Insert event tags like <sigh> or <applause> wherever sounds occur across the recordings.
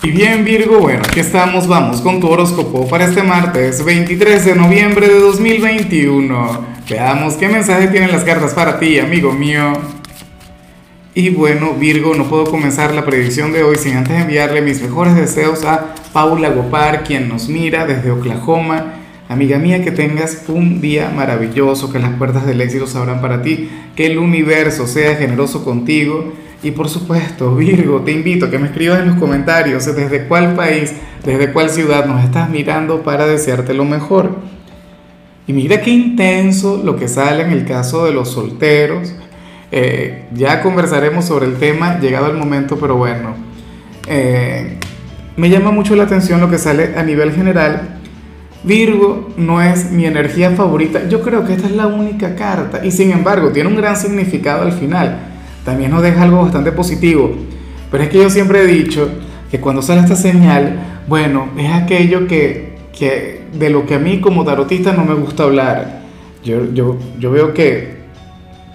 Y bien Virgo, bueno, aquí estamos, vamos con tu horóscopo para este martes 23 de noviembre de 2021. Veamos qué mensaje tienen las cartas para ti, amigo mío. Y bueno, Virgo, no puedo comenzar la predicción de hoy sin antes enviarle mis mejores deseos a Paula Gopar, quien nos mira desde Oklahoma. Amiga mía, que tengas un día maravilloso, que las puertas del éxito se abran para ti, que el universo sea generoso contigo y por supuesto, Virgo, te invito a que me escribas en los comentarios desde cuál país, desde cuál ciudad nos estás mirando para desearte lo mejor. Y mira qué intenso lo que sale en el caso de los solteros. Eh, ya conversaremos sobre el tema llegado el momento, pero bueno, eh, me llama mucho la atención lo que sale a nivel general. Virgo no es mi energía favorita. Yo creo que esta es la única carta y sin embargo tiene un gran significado al final también nos deja algo bastante positivo. Pero es que yo siempre he dicho que cuando sale esta señal, bueno, es aquello que, que de lo que a mí como tarotista no me gusta hablar. Yo, yo, yo veo que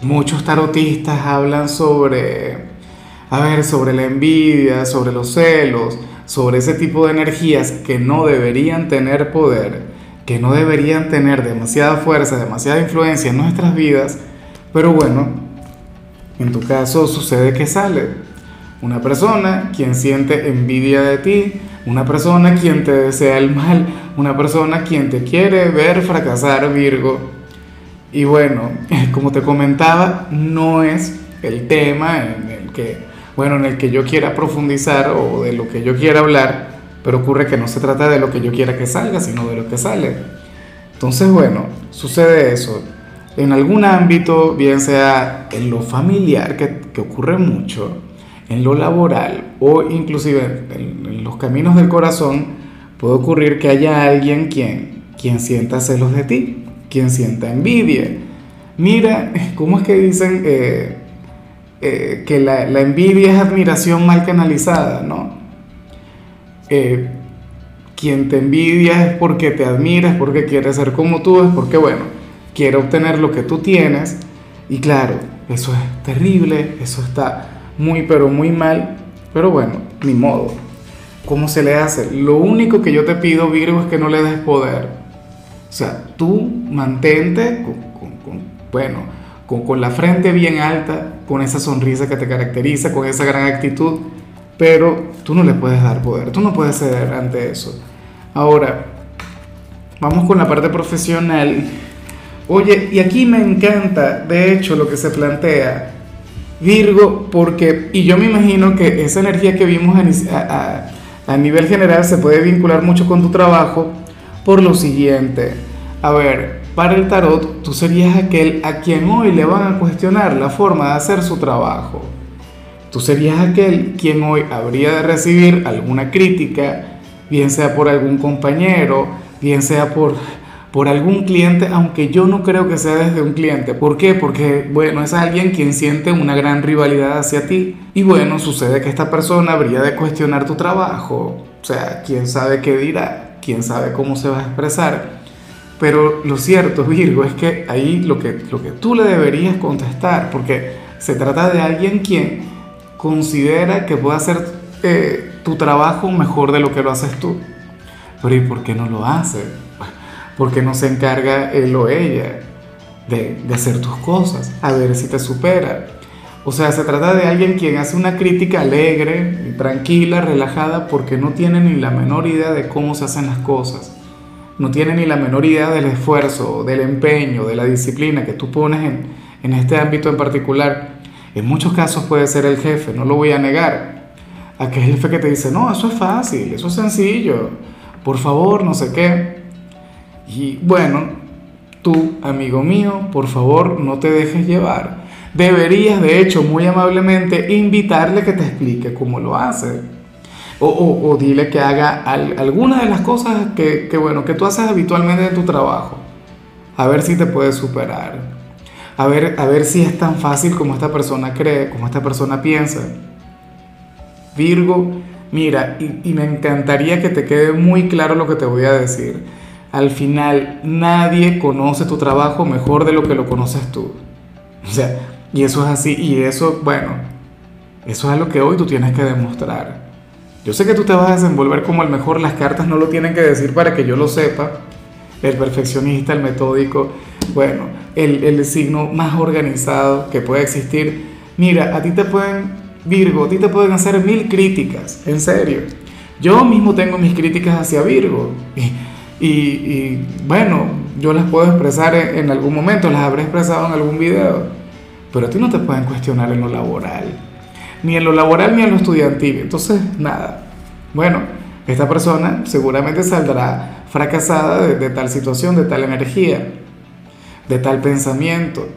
muchos tarotistas hablan sobre, a ver, sobre la envidia, sobre los celos, sobre ese tipo de energías que no deberían tener poder, que no deberían tener demasiada fuerza, demasiada influencia en nuestras vidas. Pero bueno, en tu caso sucede que sale una persona quien siente envidia de ti, una persona quien te desea el mal, una persona quien te quiere ver fracasar, Virgo. Y bueno, <laughs> como te comentaba, no es el tema en el que, bueno, en el que yo quiera profundizar o de lo que yo quiera hablar, pero ocurre que no se trata de lo que yo quiera que salga, sino de lo que sale. Entonces, bueno, sucede eso en algún ámbito, bien sea en lo familiar, que, ocurre mucho, en lo laboral o inclusive en, los caminos del corazón, puede ocurrir que haya alguien quien, quien sienta celos de ti, quien sienta envidia. Mira, <laughs> ¿cómo es que dicen eh, eh, que la, la, envidia es admiración mal canalizada, no? Eh, quien te envidia es porque te admira, es porque quiere ser como tú, es porque, bueno, quiere obtener lo que tú tienes y claro, eso es terrible, eso está muy pero muy mal, pero bueno, ni modo. ¿Cómo se le hace? Lo único que yo te pido, Virgo, es que no le des poder. O sea, tú mantente con, bueno, con, con la frente bien alta, con esa sonrisa que te caracteriza, con esa gran actitud, pero tú no le puedes dar poder, tú no puedes ceder ante eso. Ahora, vamos con la parte profesional Oye, y aquí me encanta, de hecho, lo que se plantea Virgo, porque, y yo me imagino que esa energía que vimos a, a, nivel general se puede vincular mucho con tu trabajo por lo siguiente. A ver, para el tarot, tú serías aquel a quien hoy le van a cuestionar la forma de hacer su trabajo. Tú serías aquel quien hoy habría de recibir alguna crítica, bien sea por algún compañero, bien sea por por algún cliente, aunque yo no creo que sea desde un cliente. ¿Por qué? Porque, bueno, es alguien quien siente una gran rivalidad hacia ti. Y bueno, sucede que esta persona habría de cuestionar tu trabajo. O sea, quién sabe qué dirá, quién sabe cómo se va a expresar. Pero lo cierto, Virgo, es que ahí lo que, lo que tú le deberías contestar, porque se trata de alguien quien considera que puede hacer eh, tu trabajo mejor de lo que lo haces tú. Pero ¿y por qué no lo hace? Porque no se encarga él o ella de, hacer tus cosas, a ver si te supera. O sea, se trata de alguien quien hace una crítica alegre, tranquila, relajada, porque no tiene ni la menor idea de cómo se hacen las cosas. No tiene ni la menor idea del esfuerzo, del empeño, de la disciplina que tú pones en, en este ámbito en particular. En muchos casos puede ser el jefe, no lo voy a negar. Aquel jefe que te dice, no, eso es fácil, eso es sencillo, por favor, no sé qué. Y bueno, tú, amigo mío, por favor no te dejes llevar. Deberías, de hecho, muy amablemente invitarle que te explique cómo lo hace. O, o, dile que haga alguna de las cosas que, que, bueno, que tú haces habitualmente en tu trabajo. A ver si te puedes superar. A ver, a ver si es tan fácil como esta persona cree, como esta persona piensa. Virgo, mira, y me encantaría que te quede muy claro lo que te voy a decir al final nadie conoce tu trabajo mejor de lo que lo conoces tú. O sea, y eso es así, y eso, bueno, eso es lo que hoy tú tienes que demostrar. Yo sé que tú te vas a desenvolver como el mejor, las cartas no lo tienen que decir para que yo lo sepa. El perfeccionista, el metódico, bueno, el, el signo más organizado que puede existir. Mira, a ti te pueden, Virgo, a ti te pueden hacer mil críticas, en serio. Yo mismo tengo mis críticas hacia Virgo. <laughs> Y, bueno, yo las puedo expresar en, algún momento, las habré expresado en algún video. Pero a ti no te pueden cuestionar en lo laboral ni en lo laboral ni en lo estudiantil. Entonces, nada. Bueno, esta persona seguramente saldrá fracasada de, tal situación, de tal energía, de tal pensamiento.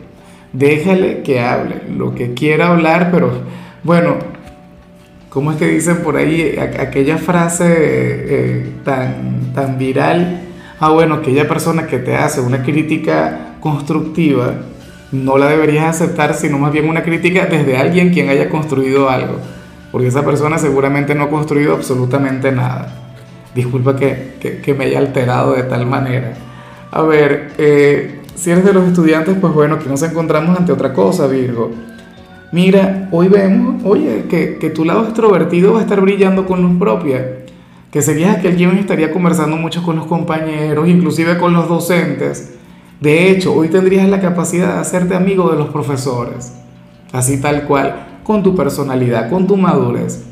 Déjale que hable lo que quiera hablar, pero bueno, ¿cómo es que dicen por ahí aquella frase eh, tan, tan viral? Ah, bueno, aquella persona que te hace una crítica constructiva, no la deberías aceptar, sino más bien una crítica desde alguien quien haya construido algo, porque esa persona seguramente no ha construido absolutamente nada. Disculpa que, que, me haya alterado de tal manera. A ver, eh, si eres de los estudiantes, pues bueno, aquí nos encontramos ante otra cosa, Virgo. Mira, hoy vemos, oye, que, que tu lado extrovertido va a estar brillando con luz propia, que serías aquel quien estaría conversando mucho con los compañeros, inclusive con los docentes de hecho, hoy tendrías la capacidad de hacerte amigo de los profesores, así tal cual, con tu personalidad, con tu madurez,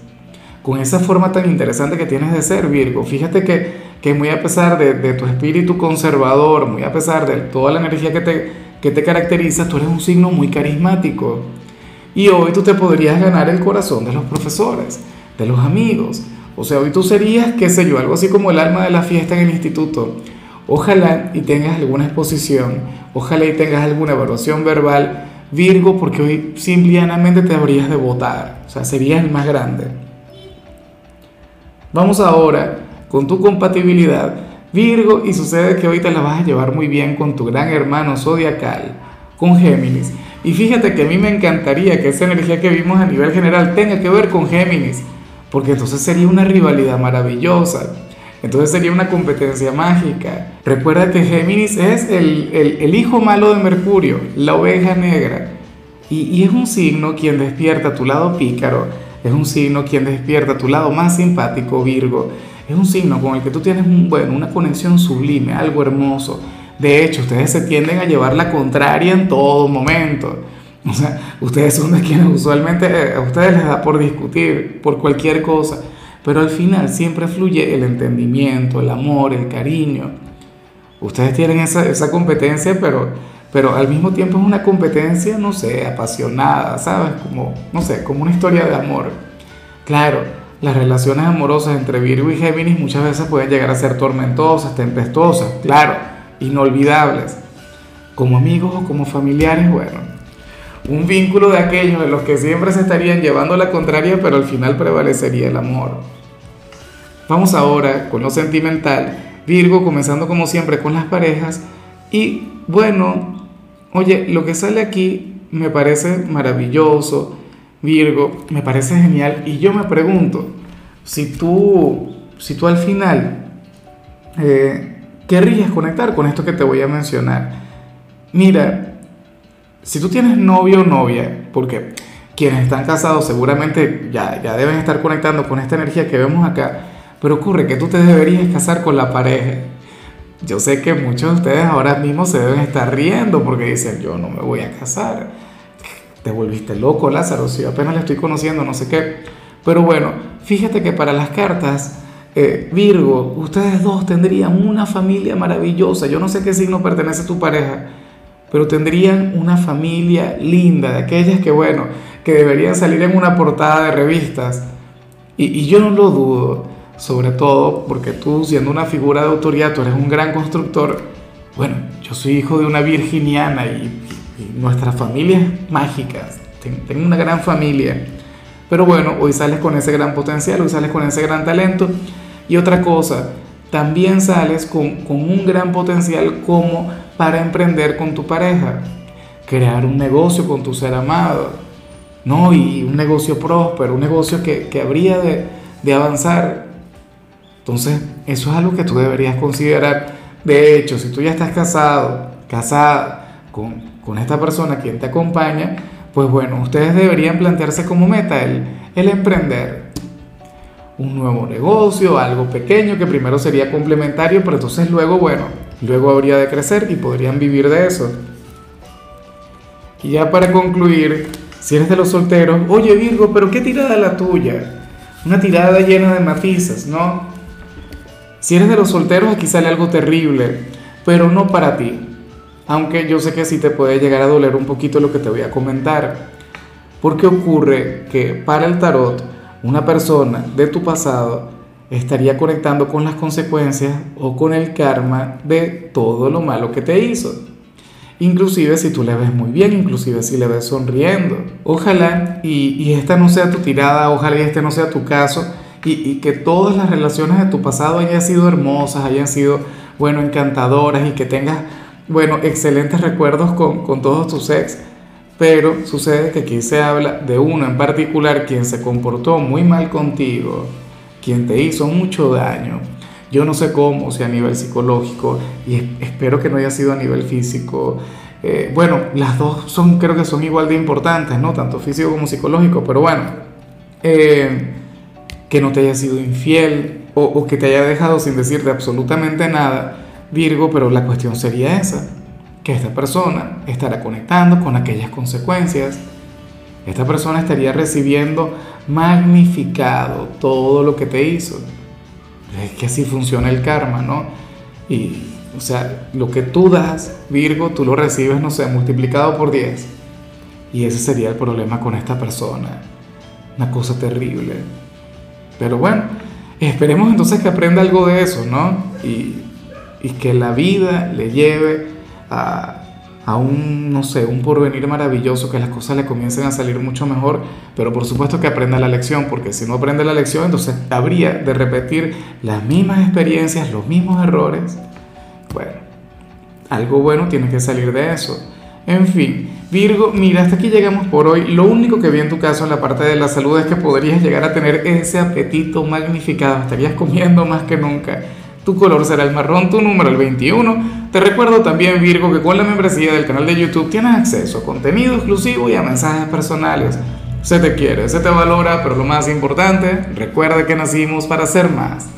con esa forma tan interesante que tienes de ser, Virgo. Fíjate que, que muy a pesar de, de, tu espíritu conservador, muy a pesar de toda la energía que te, que te caracteriza, tú eres un signo muy carismático. Y hoy tú te podrías ganar el corazón de los profesores, de los amigos. O sea, hoy tú serías, qué sé yo, algo así como el alma de la fiesta en el instituto Ojalá y tengas alguna exposición, ojalá y tengas alguna evaluación verbal, Virgo, porque hoy simplemente te habrías de votar, o sea, serías el más grande. Vamos ahora con tu compatibilidad, Virgo, y sucede que hoy te la vas a llevar muy bien con tu gran hermano zodiacal, con Géminis. Y fíjate que a mí me encantaría que esa energía que vimos a nivel general tenga que ver con Géminis, porque entonces sería una rivalidad maravillosa. Entonces sería una competencia mágica. Recuerda que Géminis es el, hijo malo de Mercurio, la oveja negra. Y, es un signo quien despierta tu lado pícaro, es un signo quien despierta tu lado más simpático, Virgo. Es un signo con el que tú tienes un, bueno, una conexión sublime, algo hermoso. De hecho, ustedes se tienden a llevar la contraria en todo momento. O sea, ustedes son de quienes usualmente a ustedes les da por discutir por cualquier cosa pero al final siempre fluye el entendimiento, el amor, el cariño. Ustedes tienen esa, esa competencia, pero, pero al mismo tiempo es una competencia, no sé, apasionada, ¿sabes? Como, no sé, como una historia de amor. Claro, las relaciones amorosas entre Virgo y Géminis muchas veces pueden llegar a ser tormentosas, tempestuosas, claro, inolvidables. Como amigos o como familiares, bueno, un vínculo de aquellos en los que siempre se estarían llevando la contraria, pero al final prevalecería el amor. Vamos ahora con lo sentimental. Virgo, comenzando como siempre con las parejas. Y bueno, oye, lo que sale aquí me parece maravilloso. Virgo, me parece genial. Y yo me pregunto, si tú, si tú al final eh, querrías conectar con esto que te voy a mencionar. Mira, si tú tienes novio o novia, porque quienes están casados seguramente ya, ya deben estar conectando con esta energía que vemos acá pero ocurre que tú te deberías casar con la pareja. Yo sé que muchos de ustedes ahora mismo se deben estar riendo porque dicen, yo no me voy a casar. Te volviste loco, Lázaro, si apenas le estoy conociendo, no sé qué. Pero bueno, fíjate que para las cartas, eh, Virgo, ustedes dos tendrían una familia maravillosa. Yo no sé qué signo pertenece a tu pareja, pero tendrían una familia linda, de aquellas que, bueno, que deberían salir en una portada de revistas. Y, y yo no lo dudo sobre todo porque tú siendo una figura de autoridad, tú eres un gran constructor, bueno, yo soy hijo de una virginiana y, nuestra familia es mágica, tengo una gran familia, pero bueno, hoy sales con ese gran potencial, hoy sales con ese gran talento y otra cosa, también sales con, con un gran potencial como para emprender con tu pareja, crear un negocio con tu ser amado, ¿no? Y un negocio próspero, un negocio que, que habría de, de avanzar entonces, eso es algo que tú deberías considerar. De hecho, si tú ya estás casado, casada con, con esta persona quien te acompaña, pues bueno, ustedes deberían plantearse como meta el, el emprender. Un nuevo negocio, algo pequeño que primero sería complementario, pero entonces luego, bueno, luego habría de crecer y podrían vivir de eso. Y ya para concluir, si eres de los solteros, oye Virgo, pero qué tirada la tuya. Una tirada llena de matices, ¿no? Si eres de los solteros, aquí sale algo terrible, pero no para ti. Aunque yo sé que sí te puede llegar a doler un poquito lo que te voy a comentar. Porque ocurre que para el tarot, una persona de tu pasado estaría conectando con las consecuencias o con el karma de todo lo malo que te hizo. Inclusive si tú le ves muy bien, inclusive si le ves sonriendo. Ojalá y, esta no sea tu tirada, ojalá y este no sea tu caso y, que todas las relaciones de tu pasado hayan sido hermosas, hayan sido, bueno, encantadoras y que tengas, bueno, excelentes recuerdos con, con todos tus ex. Pero sucede que aquí se habla de uno en particular quien se comportó muy mal contigo, quien te hizo mucho daño, yo no sé cómo, si a nivel psicológico, y espero que no haya sido a nivel físico. Eh, bueno, las dos son, creo que son igual de importantes, ¿no? Tanto físico como psicológico, pero bueno, eh, que no te haya sido infiel o, o que te haya dejado sin decirte absolutamente nada, Virgo, pero la cuestión sería esa, que esta persona estará conectando con aquellas consecuencias, esta persona estaría recibiendo magnificado todo lo que te hizo es que así funciona el karma, ¿no? Y, o sea, lo que tú das, Virgo, tú lo recibes, no sé, multiplicado por 10. Y ese sería el problema con esta persona. Una cosa terrible. Pero bueno, esperemos entonces que aprenda algo de eso, ¿no? Y, y que la vida le lleve a, un, no sé, un porvenir maravilloso, que las cosas le comiencen a salir mucho mejor, pero por supuesto que aprenda la lección, porque si no aprende la lección, entonces habría de repetir las mismas experiencias, los mismos errores. Bueno, algo bueno tiene que salir de eso. En fin, Virgo, mira, hasta aquí llegamos por hoy. Lo único que vi en tu caso en la parte de la salud es que podrías llegar a tener ese apetito magnificado, estarías comiendo más que nunca. Tu color será el marrón, tu número el 21. Te recuerdo también, Virgo, que con la membresía del canal de YouTube tienes acceso a contenido exclusivo y a mensajes personales. Se te quiere, se te valora, pero lo más importante, recuerda que nacimos para ser más.